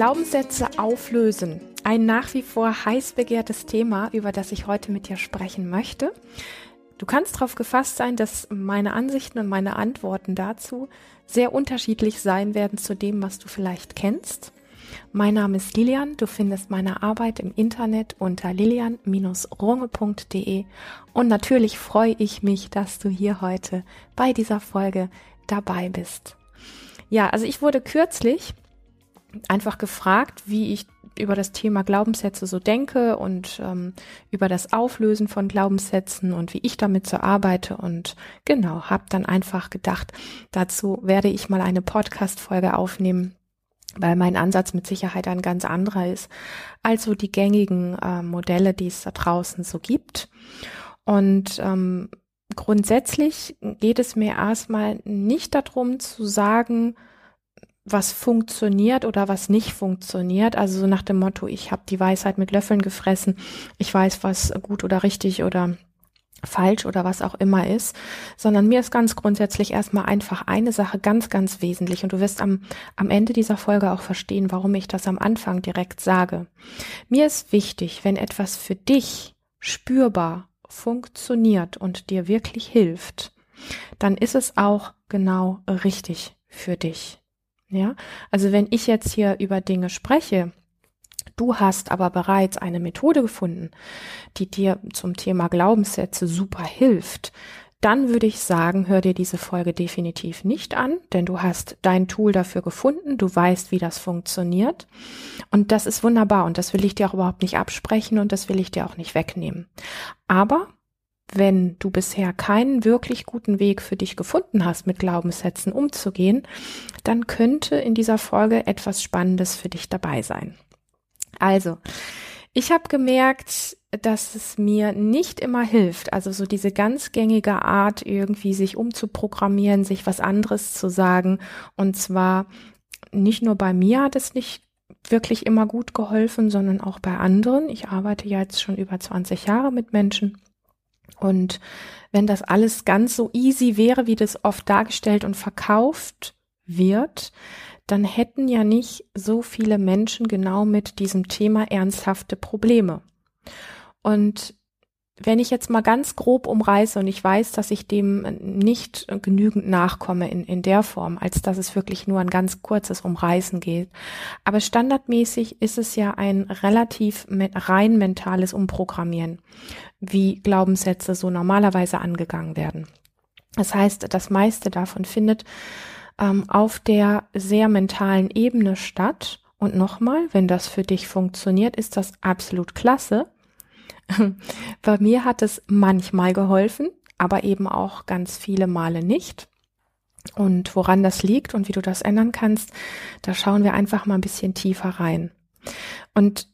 Glaubenssätze auflösen. Ein nach wie vor heiß begehrtes Thema, über das ich heute mit dir sprechen möchte. Du kannst darauf gefasst sein, dass meine Ansichten und meine Antworten dazu sehr unterschiedlich sein werden zu dem, was du vielleicht kennst. Mein Name ist Lilian. Du findest meine Arbeit im Internet unter lilian-runge.de. Und natürlich freue ich mich, dass du hier heute bei dieser Folge dabei bist. Ja, also ich wurde kürzlich einfach gefragt, wie ich über das Thema Glaubenssätze so denke und ähm, über das Auflösen von Glaubenssätzen und wie ich damit so arbeite und genau, habe dann einfach gedacht, dazu werde ich mal eine Podcast-Folge aufnehmen, weil mein Ansatz mit Sicherheit ein ganz anderer ist als so die gängigen äh, Modelle, die es da draußen so gibt. Und ähm, grundsätzlich geht es mir erstmal nicht darum zu sagen, was funktioniert oder was nicht funktioniert. Also so nach dem Motto, ich habe die Weisheit mit Löffeln gefressen, ich weiß, was gut oder richtig oder falsch oder was auch immer ist, sondern mir ist ganz grundsätzlich erstmal einfach eine Sache ganz, ganz wesentlich und du wirst am, am Ende dieser Folge auch verstehen, warum ich das am Anfang direkt sage. Mir ist wichtig, wenn etwas für dich spürbar funktioniert und dir wirklich hilft, dann ist es auch genau richtig für dich. Ja, also wenn ich jetzt hier über Dinge spreche, du hast aber bereits eine Methode gefunden, die dir zum Thema Glaubenssätze super hilft, dann würde ich sagen, hör dir diese Folge definitiv nicht an, denn du hast dein Tool dafür gefunden, du weißt, wie das funktioniert und das ist wunderbar und das will ich dir auch überhaupt nicht absprechen und das will ich dir auch nicht wegnehmen. Aber wenn du bisher keinen wirklich guten Weg für dich gefunden hast, mit Glaubenssätzen umzugehen, dann könnte in dieser Folge etwas Spannendes für dich dabei sein. Also, ich habe gemerkt, dass es mir nicht immer hilft, also so diese ganz gängige Art, irgendwie sich umzuprogrammieren, sich was anderes zu sagen. Und zwar nicht nur bei mir hat es nicht wirklich immer gut geholfen, sondern auch bei anderen. Ich arbeite ja jetzt schon über 20 Jahre mit Menschen und wenn das alles ganz so easy wäre, wie das oft dargestellt und verkauft wird, dann hätten ja nicht so viele Menschen genau mit diesem Thema ernsthafte Probleme. Und wenn ich jetzt mal ganz grob umreiße und ich weiß, dass ich dem nicht genügend nachkomme in, in der Form, als dass es wirklich nur ein ganz kurzes Umreißen geht. Aber standardmäßig ist es ja ein relativ rein mentales Umprogrammieren, wie Glaubenssätze so normalerweise angegangen werden. Das heißt, das meiste davon findet ähm, auf der sehr mentalen Ebene statt. Und nochmal, wenn das für dich funktioniert, ist das absolut klasse. Bei mir hat es manchmal geholfen, aber eben auch ganz viele Male nicht. Und woran das liegt und wie du das ändern kannst, da schauen wir einfach mal ein bisschen tiefer rein. Und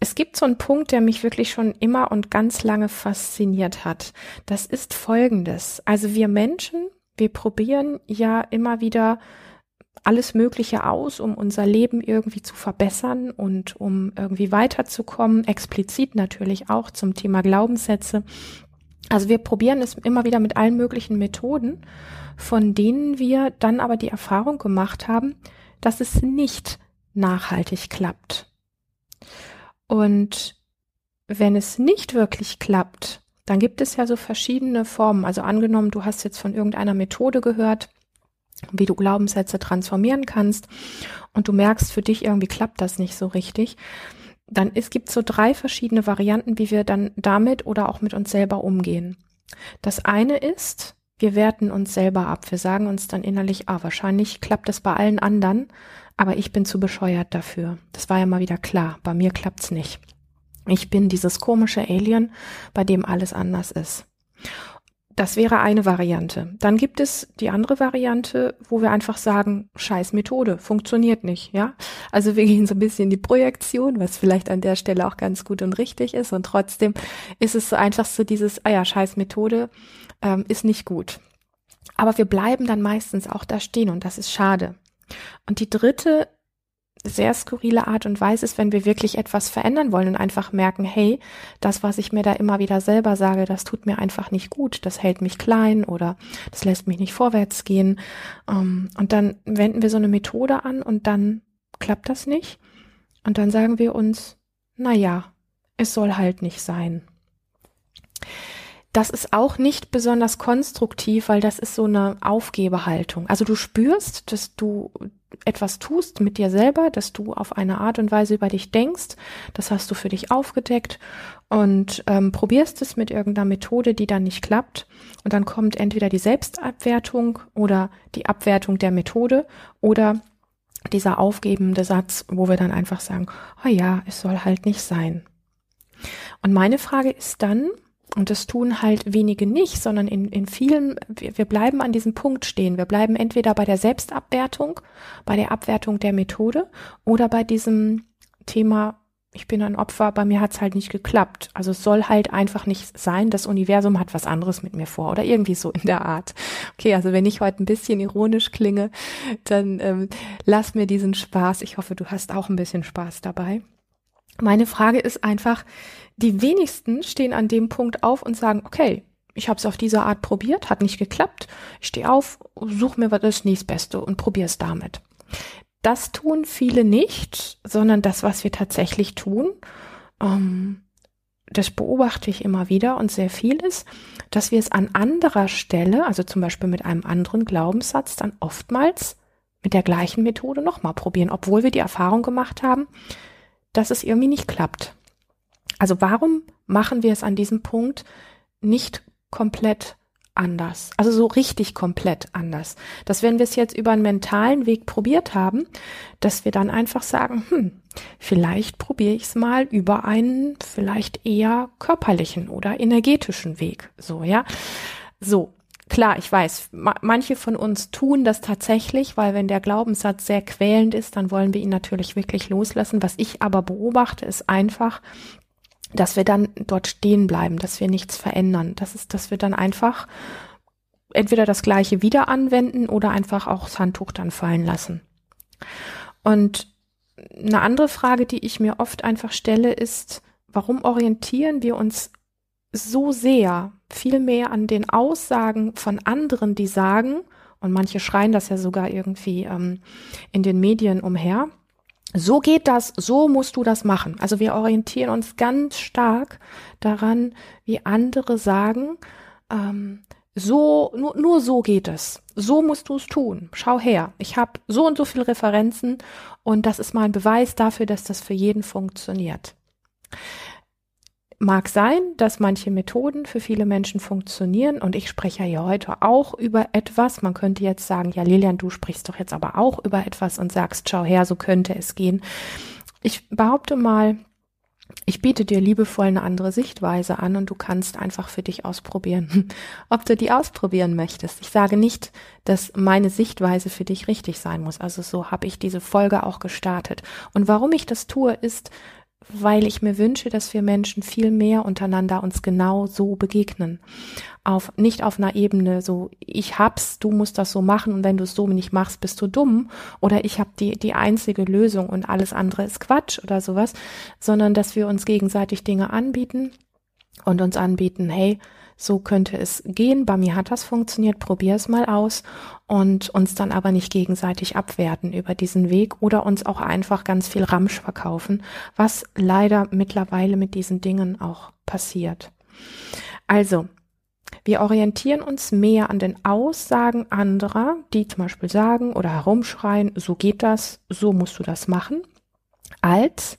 es gibt so einen Punkt, der mich wirklich schon immer und ganz lange fasziniert hat. Das ist folgendes. Also wir Menschen, wir probieren ja immer wieder alles Mögliche aus, um unser Leben irgendwie zu verbessern und um irgendwie weiterzukommen, explizit natürlich auch zum Thema Glaubenssätze. Also wir probieren es immer wieder mit allen möglichen Methoden, von denen wir dann aber die Erfahrung gemacht haben, dass es nicht nachhaltig klappt. Und wenn es nicht wirklich klappt, dann gibt es ja so verschiedene Formen. Also angenommen, du hast jetzt von irgendeiner Methode gehört, wie du Glaubenssätze transformieren kannst und du merkst, für dich irgendwie klappt das nicht so richtig, dann es gibt so drei verschiedene Varianten, wie wir dann damit oder auch mit uns selber umgehen. Das eine ist, wir werten uns selber ab. Wir sagen uns dann innerlich, ah, wahrscheinlich klappt das bei allen anderen, aber ich bin zu bescheuert dafür. Das war ja mal wieder klar. Bei mir klappt's nicht. Ich bin dieses komische Alien, bei dem alles anders ist. Das wäre eine Variante. Dann gibt es die andere Variante, wo wir einfach sagen, scheiß Methode, funktioniert nicht, ja? Also wir gehen so ein bisschen in die Projektion, was vielleicht an der Stelle auch ganz gut und richtig ist und trotzdem ist es so einfach so dieses, ah ja, scheiß Methode, ähm, ist nicht gut. Aber wir bleiben dann meistens auch da stehen und das ist schade. Und die dritte sehr skurrile Art und Weise ist, wenn wir wirklich etwas verändern wollen und einfach merken, hey, das, was ich mir da immer wieder selber sage, das tut mir einfach nicht gut, das hält mich klein oder das lässt mich nicht vorwärts gehen. Ähm, und dann wenden wir so eine Methode an und dann klappt das nicht. Und dann sagen wir uns, na ja, es soll halt nicht sein. Das ist auch nicht besonders konstruktiv, weil das ist so eine Aufgebehaltung. Also du spürst, dass du etwas tust mit dir selber, dass du auf eine Art und Weise über dich denkst. Das hast du für dich aufgedeckt und ähm, probierst es mit irgendeiner Methode, die dann nicht klappt. Und dann kommt entweder die Selbstabwertung oder die Abwertung der Methode oder dieser aufgebende Satz, wo wir dann einfach sagen, oh ja, es soll halt nicht sein. Und meine Frage ist dann, und das tun halt wenige nicht, sondern in, in vielen, wir, wir bleiben an diesem Punkt stehen. Wir bleiben entweder bei der Selbstabwertung, bei der Abwertung der Methode oder bei diesem Thema, ich bin ein Opfer, bei mir hat's halt nicht geklappt. Also es soll halt einfach nicht sein, das Universum hat was anderes mit mir vor oder irgendwie so in der Art. Okay, also wenn ich heute ein bisschen ironisch klinge, dann ähm, lass mir diesen Spaß. Ich hoffe, du hast auch ein bisschen Spaß dabei. Meine Frage ist einfach, die wenigsten stehen an dem Punkt auf und sagen, okay, ich habe es auf diese Art probiert, hat nicht geklappt. Ich stehe auf, suche mir das nächstbeste und probiere es damit. Das tun viele nicht, sondern das, was wir tatsächlich tun, ähm, das beobachte ich immer wieder und sehr viel ist, dass wir es an anderer Stelle, also zum Beispiel mit einem anderen Glaubenssatz, dann oftmals mit der gleichen Methode nochmal probieren, obwohl wir die Erfahrung gemacht haben, dass es irgendwie nicht klappt. Also warum machen wir es an diesem Punkt nicht komplett anders? Also so richtig komplett anders. Dass wenn wir es jetzt über einen mentalen Weg probiert haben, dass wir dann einfach sagen, hm, vielleicht probiere ich es mal über einen vielleicht eher körperlichen oder energetischen Weg. So, ja. So, Klar, ich weiß, ma manche von uns tun das tatsächlich, weil wenn der Glaubenssatz sehr quälend ist, dann wollen wir ihn natürlich wirklich loslassen. Was ich aber beobachte, ist einfach, dass wir dann dort stehen bleiben, dass wir nichts verändern. Das ist, dass wir dann einfach entweder das Gleiche wieder anwenden oder einfach auch das Handtuch dann fallen lassen. Und eine andere Frage, die ich mir oft einfach stelle, ist, warum orientieren wir uns so sehr viel mehr an den Aussagen von anderen, die sagen, und manche schreien das ja sogar irgendwie ähm, in den Medien umher, so geht das, so musst du das machen. Also wir orientieren uns ganz stark daran, wie andere sagen, ähm, so, nur, nur so geht es. So musst du es tun. Schau her. Ich habe so und so viele Referenzen und das ist mal ein Beweis dafür, dass das für jeden funktioniert. Mag sein, dass manche Methoden für viele Menschen funktionieren und ich spreche ja heute auch über etwas. Man könnte jetzt sagen, ja Lilian, du sprichst doch jetzt aber auch über etwas und sagst, schau her, so könnte es gehen. Ich behaupte mal, ich biete dir liebevoll eine andere Sichtweise an und du kannst einfach für dich ausprobieren, ob du die ausprobieren möchtest. Ich sage nicht, dass meine Sichtweise für dich richtig sein muss. Also so habe ich diese Folge auch gestartet. Und warum ich das tue, ist, weil ich mir wünsche, dass wir Menschen viel mehr untereinander uns genau so begegnen. Auf, nicht auf einer Ebene so, ich hab's, du musst das so machen und wenn du es so nicht machst, bist du dumm oder ich habe die, die einzige Lösung und alles andere ist Quatsch oder sowas, sondern dass wir uns gegenseitig Dinge anbieten und uns anbieten, hey, so könnte es gehen. Bei mir hat das funktioniert, probier es mal aus und uns dann aber nicht gegenseitig abwerten über diesen Weg oder uns auch einfach ganz viel Ramsch verkaufen, was leider mittlerweile mit diesen Dingen auch passiert. Also, wir orientieren uns mehr an den Aussagen anderer, die zum Beispiel sagen oder herumschreien, so geht das, so musst du das machen, als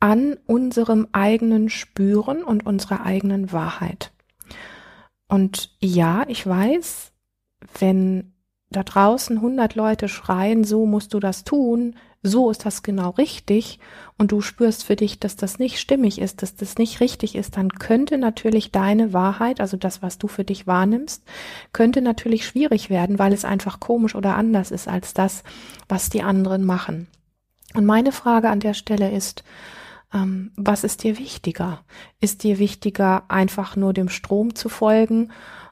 an unserem eigenen Spüren und unserer eigenen Wahrheit. Und ja, ich weiß, wenn da draußen 100 Leute schreien, so musst du das tun, so ist das genau richtig, und du spürst für dich, dass das nicht stimmig ist, dass das nicht richtig ist, dann könnte natürlich deine Wahrheit, also das, was du für dich wahrnimmst, könnte natürlich schwierig werden, weil es einfach komisch oder anders ist als das, was die anderen machen. Und meine Frage an der Stelle ist, ähm, was ist dir wichtiger? Ist dir wichtiger, einfach nur dem Strom zu folgen,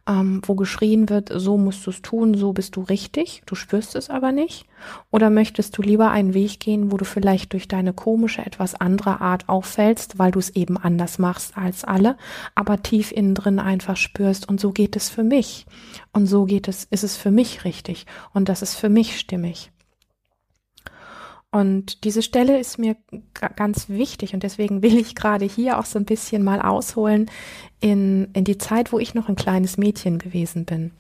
ähm, wo geschrien wird, so musst du es tun, so bist du richtig, du spürst es aber nicht? Oder möchtest du lieber einen Weg gehen, wo du vielleicht durch deine komische, etwas andere Art auffällst, weil du es eben anders machst als alle, aber tief innen drin einfach spürst und so geht es für mich. Und so geht es, ist es für mich richtig und das ist für mich stimmig. Und diese Stelle ist mir ganz wichtig und deswegen will ich gerade hier auch so ein bisschen mal ausholen in, in die Zeit, wo ich noch ein kleines Mädchen gewesen bin.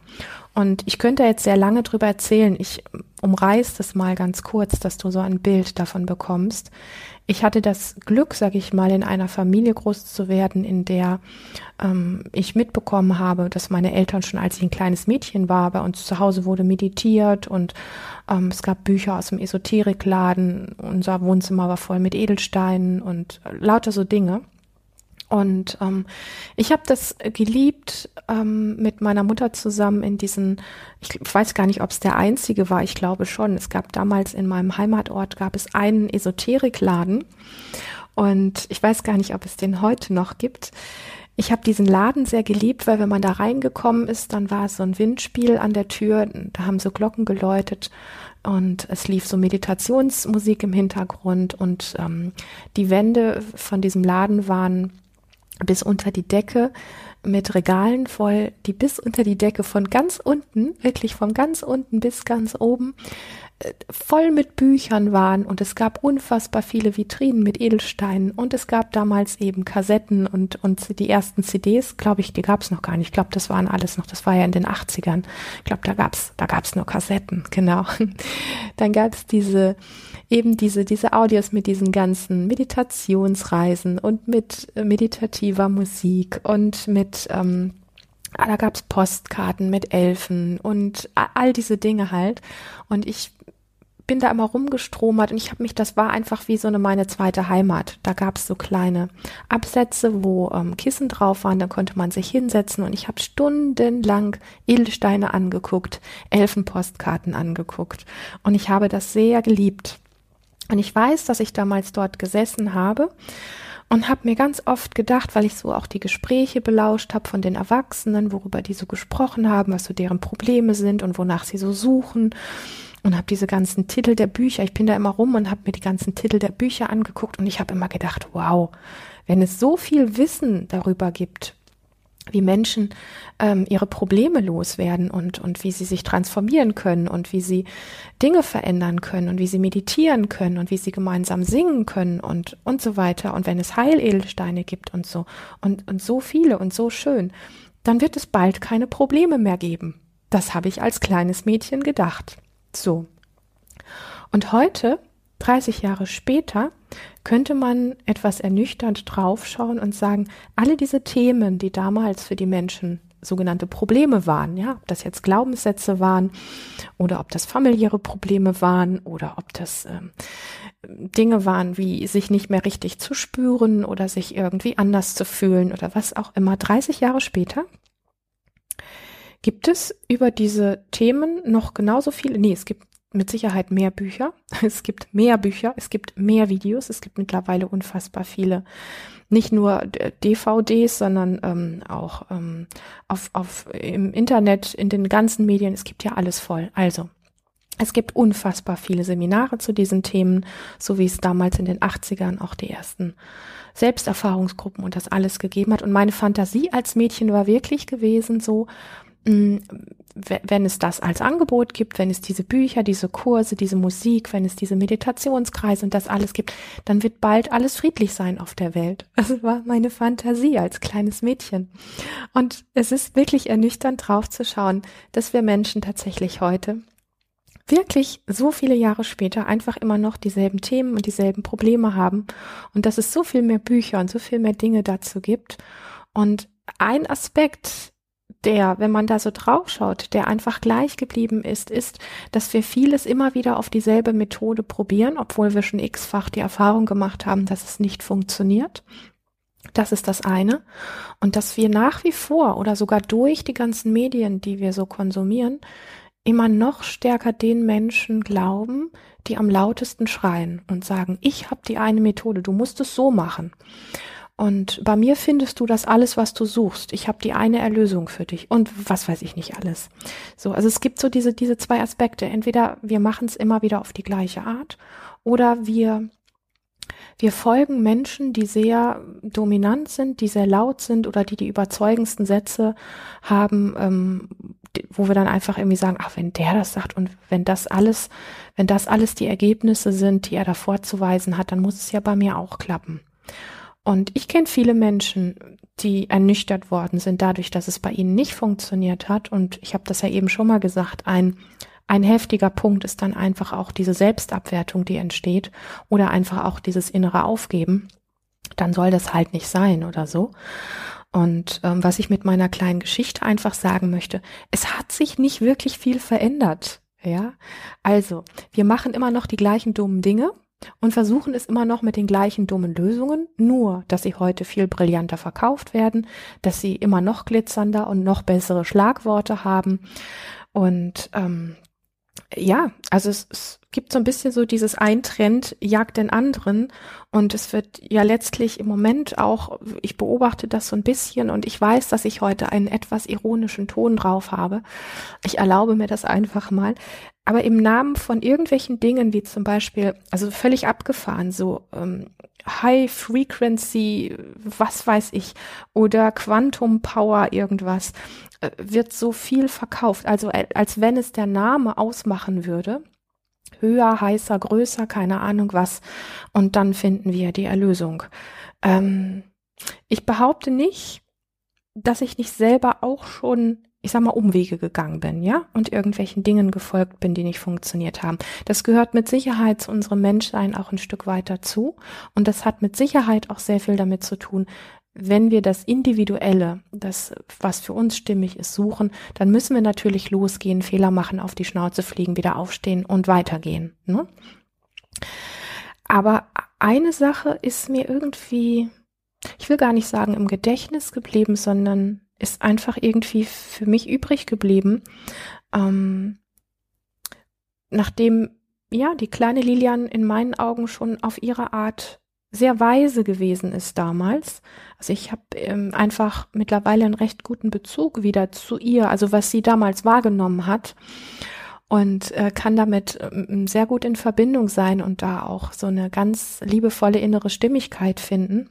Und ich könnte jetzt sehr lange drüber erzählen. Ich umreiß das mal ganz kurz, dass du so ein Bild davon bekommst. Ich hatte das Glück, sag ich mal, in einer Familie groß zu werden, in der ähm, ich mitbekommen habe, dass meine Eltern schon als ich ein kleines Mädchen war, bei uns zu Hause wurde meditiert und ähm, es gab Bücher aus dem Esoterikladen. Unser Wohnzimmer war voll mit Edelsteinen und lauter so Dinge. Und ähm, ich habe das geliebt, ähm, mit meiner Mutter zusammen in diesen, ich weiß gar nicht, ob es der einzige war, ich glaube schon. Es gab damals in meinem Heimatort, gab es einen Esoterikladen. Und ich weiß gar nicht, ob es den heute noch gibt. Ich habe diesen Laden sehr geliebt, weil wenn man da reingekommen ist, dann war es so ein Windspiel an der Tür, da haben so Glocken geläutet und es lief so Meditationsmusik im Hintergrund und ähm, die Wände von diesem Laden waren bis unter die Decke mit Regalen voll, die bis unter die Decke von ganz unten, wirklich von ganz unten bis ganz oben, voll mit Büchern waren und es gab unfassbar viele Vitrinen mit Edelsteinen und es gab damals eben Kassetten und, und die ersten CDs, glaube ich, die gab es noch gar nicht. Ich glaube, das waren alles noch, das war ja in den 80ern. Ich glaube, da gab's da gab's nur Kassetten, genau. Dann gab es diese eben diese, diese Audios mit diesen ganzen Meditationsreisen und mit meditativer Musik und mit, ähm, ah, da gab's Postkarten mit Elfen und all diese Dinge halt. Und ich bin da immer rumgestromert und ich habe mich, das war einfach wie so eine meine zweite Heimat. Da gab's so kleine Absätze, wo ähm, Kissen drauf waren, da konnte man sich hinsetzen und ich habe stundenlang Edelsteine angeguckt, Elfenpostkarten angeguckt und ich habe das sehr geliebt. Und ich weiß, dass ich damals dort gesessen habe und habe mir ganz oft gedacht, weil ich so auch die Gespräche belauscht habe von den Erwachsenen, worüber die so gesprochen haben, was so deren Probleme sind und wonach sie so suchen. Und habe diese ganzen Titel der Bücher, ich bin da immer rum und habe mir die ganzen Titel der Bücher angeguckt und ich habe immer gedacht, wow, wenn es so viel Wissen darüber gibt, wie Menschen ähm, ihre Probleme loswerden und, und wie sie sich transformieren können und wie sie Dinge verändern können und wie sie meditieren können und wie sie gemeinsam singen können und, und so weiter. Und wenn es Heiledelsteine gibt und so und, und so viele und so schön, dann wird es bald keine Probleme mehr geben. Das habe ich als kleines Mädchen gedacht. So. Und heute 30 Jahre später könnte man etwas ernüchternd draufschauen und sagen, alle diese Themen, die damals für die Menschen sogenannte Probleme waren, ja, ob das jetzt Glaubenssätze waren oder ob das familiäre Probleme waren oder ob das ähm, Dinge waren, wie sich nicht mehr richtig zu spüren oder sich irgendwie anders zu fühlen oder was auch immer. 30 Jahre später gibt es über diese Themen noch genauso viele, nee, es gibt mit Sicherheit mehr Bücher. Es gibt mehr Bücher, es gibt mehr Videos, es gibt mittlerweile unfassbar viele. Nicht nur DVDs, sondern ähm, auch ähm, auf, auf im Internet, in den ganzen Medien. Es gibt ja alles voll. Also, es gibt unfassbar viele Seminare zu diesen Themen, so wie es damals in den 80ern auch die ersten Selbsterfahrungsgruppen und das alles gegeben hat. Und meine Fantasie als Mädchen war wirklich gewesen, so, wenn es das als Angebot gibt, wenn es diese Bücher, diese Kurse, diese Musik, wenn es diese Meditationskreise und das alles gibt, dann wird bald alles friedlich sein auf der Welt. Das war meine Fantasie als kleines Mädchen. Und es ist wirklich ernüchternd drauf zu schauen, dass wir Menschen tatsächlich heute wirklich so viele Jahre später einfach immer noch dieselben Themen und dieselben Probleme haben und dass es so viel mehr Bücher und so viel mehr Dinge dazu gibt. Und ein Aspekt, der, wenn man da so draufschaut, der einfach gleich geblieben ist, ist, dass wir vieles immer wieder auf dieselbe Methode probieren, obwohl wir schon x-fach die Erfahrung gemacht haben, dass es nicht funktioniert. Das ist das eine. Und dass wir nach wie vor oder sogar durch die ganzen Medien, die wir so konsumieren, immer noch stärker den Menschen glauben, die am lautesten schreien und sagen, ich habe die eine Methode, du musst es so machen. Und bei mir findest du das alles, was du suchst. Ich habe die eine Erlösung für dich und was weiß ich nicht alles. So, also es gibt so diese diese zwei Aspekte. Entweder wir machen es immer wieder auf die gleiche Art oder wir wir folgen Menschen, die sehr dominant sind, die sehr laut sind oder die die überzeugendsten Sätze haben, ähm, wo wir dann einfach irgendwie sagen, ach, wenn der das sagt und wenn das alles, wenn das alles die Ergebnisse sind, die er da vorzuweisen hat, dann muss es ja bei mir auch klappen. Und ich kenne viele Menschen, die ernüchtert worden sind dadurch, dass es bei ihnen nicht funktioniert hat. Und ich habe das ja eben schon mal gesagt, ein ein heftiger Punkt ist dann einfach auch diese Selbstabwertung, die entsteht oder einfach auch dieses innere Aufgeben. Dann soll das halt nicht sein oder so. Und ähm, was ich mit meiner kleinen Geschichte einfach sagen möchte, es hat sich nicht wirklich viel verändert. Ja, also wir machen immer noch die gleichen dummen Dinge und versuchen es immer noch mit den gleichen dummen Lösungen, nur dass sie heute viel brillanter verkauft werden, dass sie immer noch glitzernder und noch bessere Schlagworte haben. Und ähm, ja, also es, es gibt so ein bisschen so dieses ein Trend jagt den anderen und es wird ja letztlich im Moment auch, ich beobachte das so ein bisschen und ich weiß, dass ich heute einen etwas ironischen Ton drauf habe. Ich erlaube mir das einfach mal. Aber im Namen von irgendwelchen Dingen, wie zum Beispiel, also völlig abgefahren, so ähm, High Frequency, was weiß ich, oder Quantum Power irgendwas, äh, wird so viel verkauft. Also äh, als wenn es der Name ausmachen würde. Höher, heißer, größer, keine Ahnung was. Und dann finden wir die Erlösung. Ähm, ich behaupte nicht, dass ich nicht selber auch schon ich sag mal, Umwege gegangen bin, ja, und irgendwelchen Dingen gefolgt bin, die nicht funktioniert haben. Das gehört mit Sicherheit zu unserem Menschsein auch ein Stück weiter zu. Und das hat mit Sicherheit auch sehr viel damit zu tun, wenn wir das Individuelle, das, was für uns stimmig ist, suchen, dann müssen wir natürlich losgehen, Fehler machen, auf die Schnauze fliegen, wieder aufstehen und weitergehen. Ne? Aber eine Sache ist mir irgendwie, ich will gar nicht sagen im Gedächtnis geblieben, sondern ist einfach irgendwie für mich übrig geblieben. Ähm, nachdem ja die kleine Lilian in meinen Augen schon auf ihre Art sehr weise gewesen ist damals. Also ich habe ähm, einfach mittlerweile einen recht guten Bezug wieder zu ihr, also was sie damals wahrgenommen hat und äh, kann damit ähm, sehr gut in Verbindung sein und da auch so eine ganz liebevolle innere Stimmigkeit finden.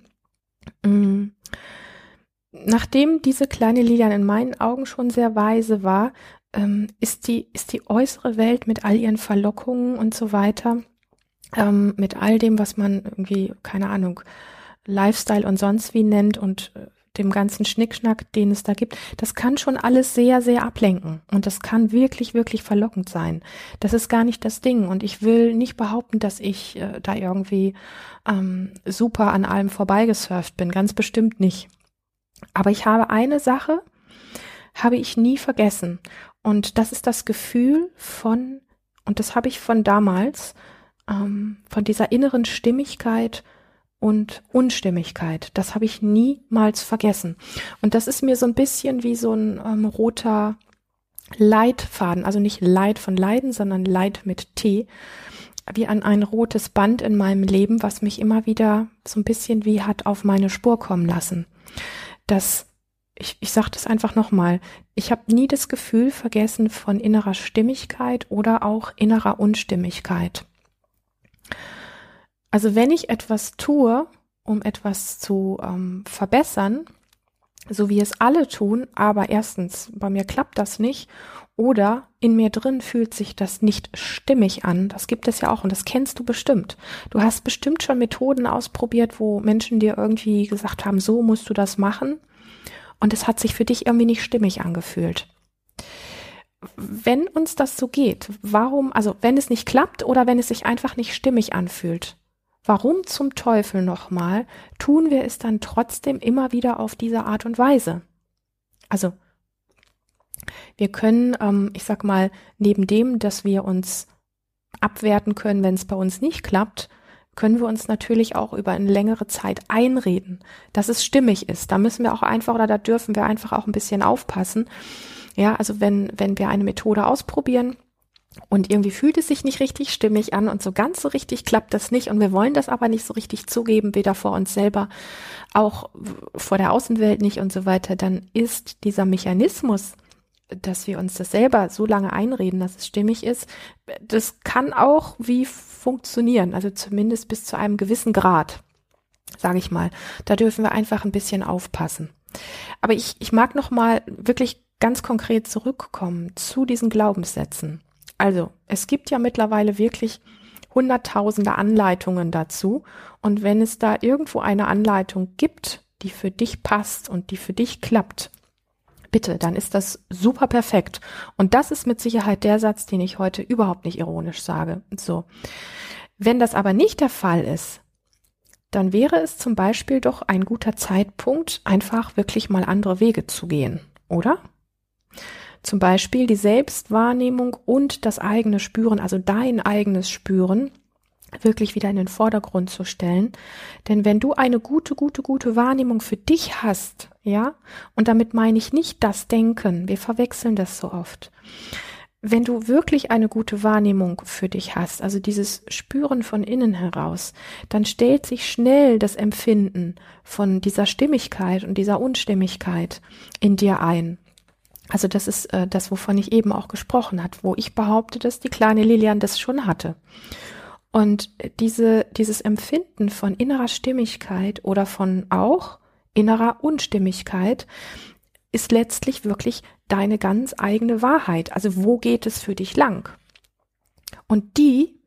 Mhm nachdem diese kleine Lilian in meinen Augen schon sehr weise war, ähm, ist die, ist die äußere Welt mit all ihren Verlockungen und so weiter, ähm, mit all dem, was man irgendwie, keine Ahnung, Lifestyle und sonst wie nennt und äh, dem ganzen Schnickschnack, den es da gibt, das kann schon alles sehr, sehr ablenken. Und das kann wirklich, wirklich verlockend sein. Das ist gar nicht das Ding. Und ich will nicht behaupten, dass ich äh, da irgendwie ähm, super an allem vorbeigesurft bin. Ganz bestimmt nicht. Aber ich habe eine Sache, habe ich nie vergessen. Und das ist das Gefühl von, und das habe ich von damals, ähm, von dieser inneren Stimmigkeit und Unstimmigkeit. Das habe ich niemals vergessen. Und das ist mir so ein bisschen wie so ein ähm, roter Leitfaden, also nicht Leid von Leiden, sondern Leid mit T, wie an ein rotes Band in meinem Leben, was mich immer wieder so ein bisschen wie hat auf meine Spur kommen lassen dass ich, ich sage das einfach nochmal, ich habe nie das Gefühl vergessen von innerer Stimmigkeit oder auch innerer Unstimmigkeit. Also wenn ich etwas tue, um etwas zu ähm, verbessern, so wie es alle tun, aber erstens, bei mir klappt das nicht oder in mir drin fühlt sich das nicht stimmig an. Das gibt es ja auch und das kennst du bestimmt. Du hast bestimmt schon Methoden ausprobiert, wo Menschen dir irgendwie gesagt haben, so musst du das machen und es hat sich für dich irgendwie nicht stimmig angefühlt. Wenn uns das so geht, warum, also wenn es nicht klappt oder wenn es sich einfach nicht stimmig anfühlt, warum zum Teufel nochmal tun wir es dann trotzdem immer wieder auf diese Art und Weise? Also wir können, ähm, ich sag mal, neben dem, dass wir uns abwerten können, wenn es bei uns nicht klappt, können wir uns natürlich auch über eine längere Zeit einreden, dass es stimmig ist. Da müssen wir auch einfach oder da dürfen wir einfach auch ein bisschen aufpassen. Ja, also wenn, wenn wir eine Methode ausprobieren, und irgendwie fühlt es sich nicht richtig stimmig an und so ganz so richtig klappt das nicht und wir wollen das aber nicht so richtig zugeben, weder vor uns selber, auch vor der Außenwelt nicht und so weiter, dann ist dieser Mechanismus, dass wir uns das selber so lange einreden, dass es stimmig ist, das kann auch wie funktionieren, also zumindest bis zu einem gewissen Grad, sage ich mal. Da dürfen wir einfach ein bisschen aufpassen. Aber ich, ich mag noch mal wirklich ganz konkret zurückkommen zu diesen Glaubenssätzen. Also, es gibt ja mittlerweile wirklich hunderttausende Anleitungen dazu. Und wenn es da irgendwo eine Anleitung gibt, die für dich passt und die für dich klappt, bitte, dann ist das super perfekt. Und das ist mit Sicherheit der Satz, den ich heute überhaupt nicht ironisch sage. So. Wenn das aber nicht der Fall ist, dann wäre es zum Beispiel doch ein guter Zeitpunkt, einfach wirklich mal andere Wege zu gehen, oder? Zum Beispiel die Selbstwahrnehmung und das eigene Spüren, also dein eigenes Spüren, wirklich wieder in den Vordergrund zu stellen. Denn wenn du eine gute, gute, gute Wahrnehmung für dich hast, ja, und damit meine ich nicht das Denken, wir verwechseln das so oft. Wenn du wirklich eine gute Wahrnehmung für dich hast, also dieses Spüren von innen heraus, dann stellt sich schnell das Empfinden von dieser Stimmigkeit und dieser Unstimmigkeit in dir ein. Also das ist äh, das, wovon ich eben auch gesprochen hat, wo ich behaupte, dass die kleine Lilian das schon hatte. Und diese, dieses Empfinden von innerer Stimmigkeit oder von auch innerer Unstimmigkeit ist letztlich wirklich deine ganz eigene Wahrheit. Also wo geht es für dich lang? Und die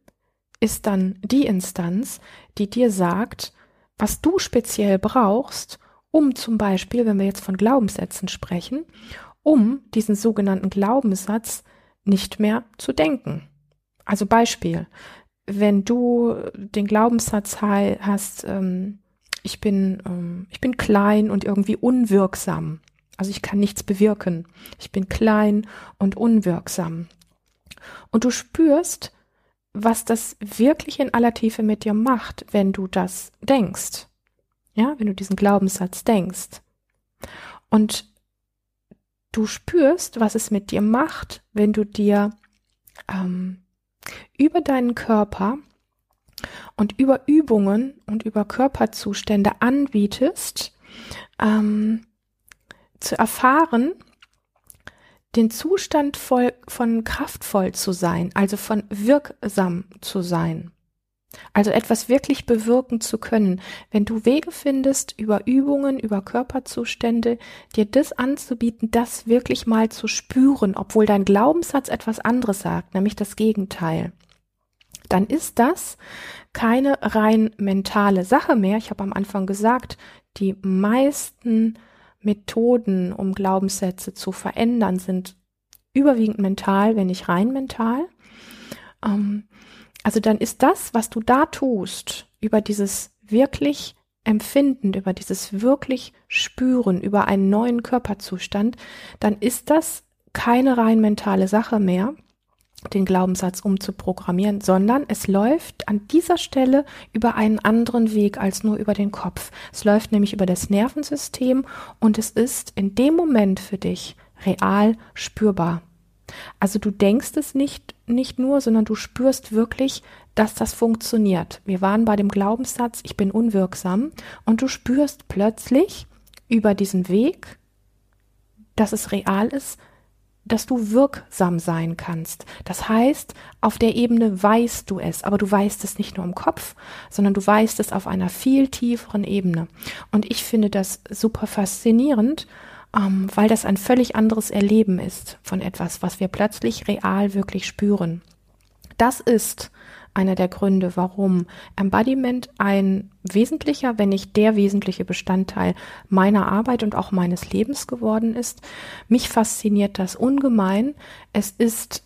ist dann die Instanz, die dir sagt, was du speziell brauchst, um zum Beispiel, wenn wir jetzt von Glaubenssätzen sprechen, um diesen sogenannten Glaubenssatz nicht mehr zu denken. Also Beispiel, wenn du den Glaubenssatz hast, ähm, ich bin, ähm, ich bin klein und irgendwie unwirksam. Also ich kann nichts bewirken. Ich bin klein und unwirksam. Und du spürst, was das wirklich in aller Tiefe mit dir macht, wenn du das denkst. Ja, wenn du diesen Glaubenssatz denkst. Und du spürst, was es mit dir macht, wenn du dir ähm, über deinen Körper und über Übungen und über Körperzustände anbietest, ähm, zu erfahren, den Zustand voll, von kraftvoll zu sein, also von wirksam zu sein. Also etwas wirklich bewirken zu können, wenn du Wege findest, über Übungen, über Körperzustände, dir das anzubieten, das wirklich mal zu spüren, obwohl dein Glaubenssatz etwas anderes sagt, nämlich das Gegenteil. Dann ist das keine rein mentale Sache mehr. Ich habe am Anfang gesagt, die meisten Methoden, um Glaubenssätze zu verändern, sind überwiegend mental, wenn nicht rein mental. Ähm, also dann ist das, was du da tust, über dieses wirklich Empfinden, über dieses wirklich Spüren, über einen neuen Körperzustand, dann ist das keine rein mentale Sache mehr, den Glaubenssatz umzuprogrammieren, sondern es läuft an dieser Stelle über einen anderen Weg als nur über den Kopf. Es läuft nämlich über das Nervensystem und es ist in dem Moment für dich real spürbar. Also du denkst es nicht, nicht nur, sondern du spürst wirklich, dass das funktioniert. Wir waren bei dem Glaubenssatz, ich bin unwirksam und du spürst plötzlich über diesen Weg, dass es real ist, dass du wirksam sein kannst. Das heißt, auf der Ebene weißt du es, aber du weißt es nicht nur im Kopf, sondern du weißt es auf einer viel tieferen Ebene. Und ich finde das super faszinierend ähm, weil das ein völlig anderes Erleben ist von etwas, was wir plötzlich real wirklich spüren. Das ist einer der Gründe, warum Embodiment ein wesentlicher, wenn nicht der wesentliche Bestandteil meiner Arbeit und auch meines Lebens geworden ist. Mich fasziniert das ungemein. Es ist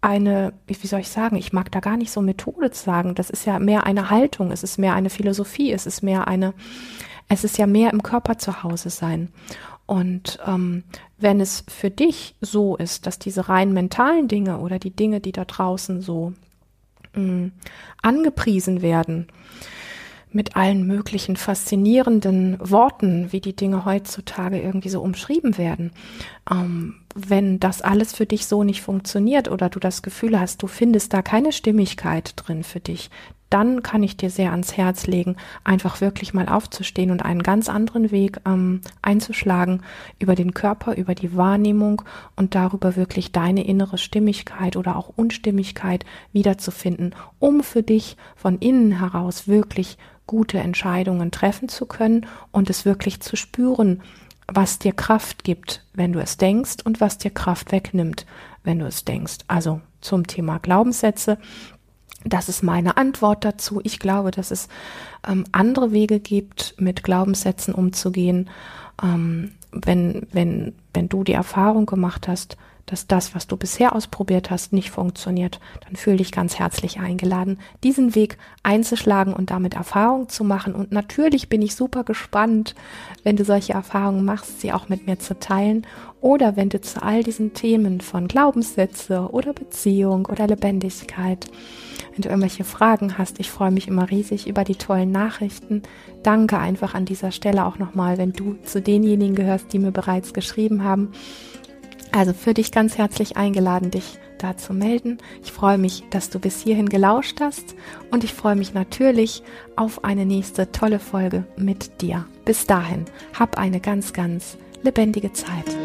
eine, wie soll ich sagen, ich mag da gar nicht so Methode sagen. Das ist ja mehr eine Haltung, es ist mehr eine Philosophie, es ist mehr eine, es ist ja mehr im Körper zu Hause sein. Und ähm, wenn es für dich so ist, dass diese rein mentalen Dinge oder die Dinge, die da draußen so mh, mm, angepriesen werden, mit allen möglichen faszinierenden Worten, wie die Dinge heutzutage irgendwie so umschrieben werden. Ähm, wenn das alles für dich so nicht funktioniert oder du das Gefühl hast, du findest da keine Stimmigkeit drin für dich, dann kann ich dir sehr ans Herz legen, einfach wirklich mal aufzustehen und einen ganz anderen Weg ähm, einzuschlagen über den Körper, über die Wahrnehmung und darüber wirklich deine innere Stimmigkeit oder auch Unstimmigkeit wiederzufinden, um für dich von innen heraus wirklich gute Entscheidungen treffen zu können und es wirklich zu spüren, was dir Kraft gibt, wenn du es denkst und was dir Kraft wegnimmt, wenn du es denkst. Also zum Thema Glaubenssätze. Das ist meine Antwort dazu. Ich glaube, dass es ähm, andere Wege gibt, mit Glaubenssätzen umzugehen. Ähm, wenn, wenn, wenn du die Erfahrung gemacht hast, dass das, was du bisher ausprobiert hast, nicht funktioniert, dann fühle dich ganz herzlich eingeladen, diesen Weg einzuschlagen und damit Erfahrung zu machen. Und natürlich bin ich super gespannt, wenn du solche Erfahrungen machst, sie auch mit mir zu teilen. Oder wenn du zu all diesen Themen von Glaubenssätze oder Beziehung oder Lebendigkeit, wenn du irgendwelche Fragen hast, ich freue mich immer riesig über die tollen Nachrichten. Danke einfach an dieser Stelle auch nochmal, wenn du zu denjenigen gehörst, die mir bereits geschrieben haben. Also für dich ganz herzlich eingeladen, dich da zu melden. Ich freue mich, dass du bis hierhin gelauscht hast und ich freue mich natürlich auf eine nächste tolle Folge mit dir. Bis dahin, hab eine ganz, ganz lebendige Zeit.